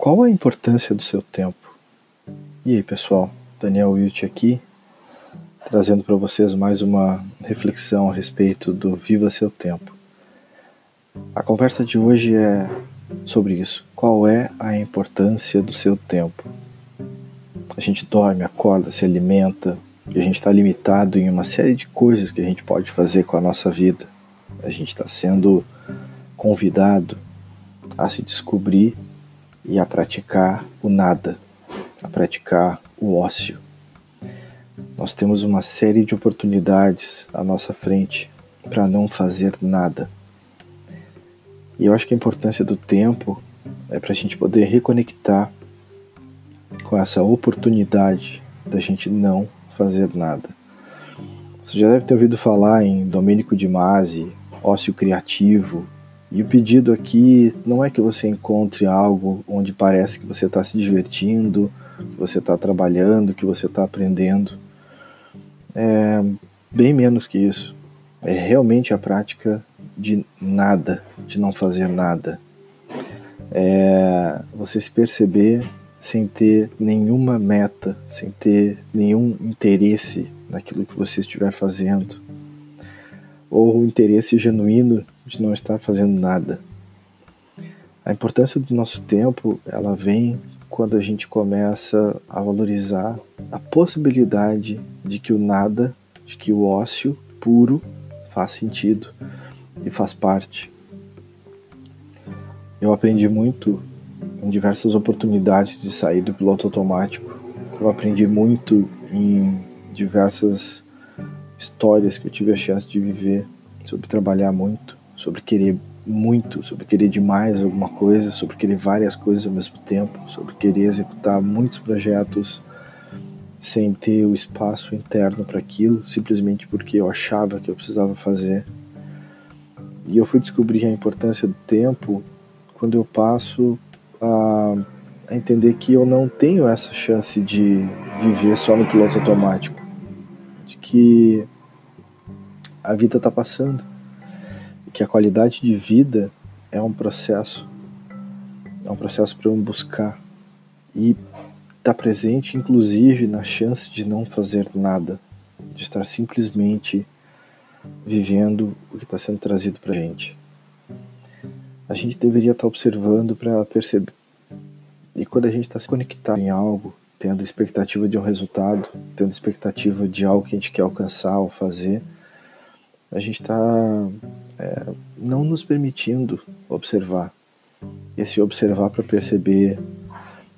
Qual a importância do seu tempo? E aí, pessoal? Daniel Wilt aqui, trazendo para vocês mais uma reflexão a respeito do Viva Seu Tempo. A conversa de hoje é sobre isso. Qual é a importância do seu tempo? A gente dorme, acorda, se alimenta e a gente está limitado em uma série de coisas que a gente pode fazer com a nossa vida. A gente está sendo convidado a se descobrir e a praticar o nada, a praticar o ócio. Nós temos uma série de oportunidades à nossa frente para não fazer nada. E eu acho que a importância do tempo é para a gente poder reconectar com essa oportunidade da gente não fazer nada. Você já deve ter ouvido falar em Domênico de Masi, ócio criativo, e o pedido aqui não é que você encontre algo onde parece que você está se divertindo, que você está trabalhando, que você está aprendendo. É bem menos que isso. É realmente a prática de nada, de não fazer nada. É você se perceber sem ter nenhuma meta, sem ter nenhum interesse naquilo que você estiver fazendo, ou o interesse genuíno de não estar fazendo nada. A importância do nosso tempo, ela vem quando a gente começa a valorizar a possibilidade de que o nada, de que o ócio puro faz sentido e faz parte. Eu aprendi muito em diversas oportunidades de sair do piloto automático. Eu aprendi muito em diversas histórias que eu tive a chance de viver sobre trabalhar muito sobre querer muito, sobre querer demais alguma coisa, sobre querer várias coisas ao mesmo tempo, sobre querer executar muitos projetos sem ter o espaço interno para aquilo, simplesmente porque eu achava que eu precisava fazer. E eu fui descobrir a importância do tempo quando eu passo a, a entender que eu não tenho essa chance de viver só no piloto automático, de que a vida está passando que a qualidade de vida é um processo, é um processo para eu buscar e estar tá presente, inclusive, na chance de não fazer nada, de estar simplesmente vivendo o que está sendo trazido para a gente. A gente deveria estar tá observando para perceber. E quando a gente está se conectado em algo, tendo expectativa de um resultado, tendo expectativa de algo que a gente quer alcançar ou fazer, a gente está é, não nos permitindo observar. Esse observar para perceber,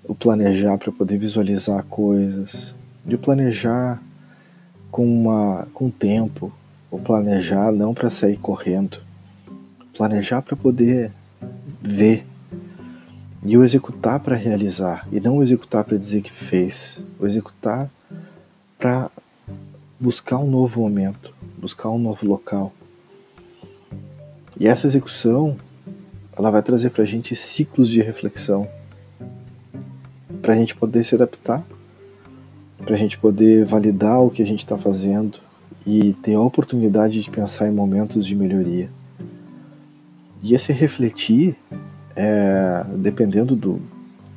o planejar para poder visualizar coisas, e o planejar com, uma, com tempo, o planejar não para sair correndo, planejar para poder ver e o executar para realizar, e não o executar para dizer que fez, o executar para buscar um novo momento, buscar um novo local. E essa execução, ela vai trazer para a gente ciclos de reflexão, para a gente poder se adaptar, para a gente poder validar o que a gente está fazendo e ter a oportunidade de pensar em momentos de melhoria. E esse refletir, é, dependendo do,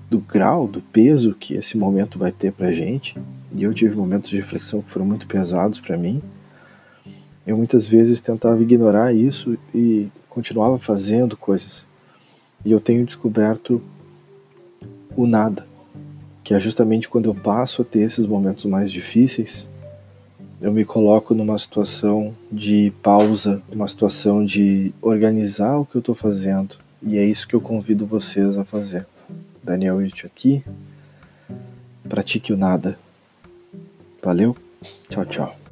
do grau, do peso que esse momento vai ter para a gente, e eu tive momentos de reflexão que foram muito pesados para mim, eu muitas vezes tentava ignorar isso e continuava fazendo coisas. E eu tenho descoberto o nada, que é justamente quando eu passo a ter esses momentos mais difíceis, eu me coloco numa situação de pausa, uma situação de organizar o que eu estou fazendo. E é isso que eu convido vocês a fazer. Daniel Witt aqui. Pratique o nada. Valeu, tchau, tchau.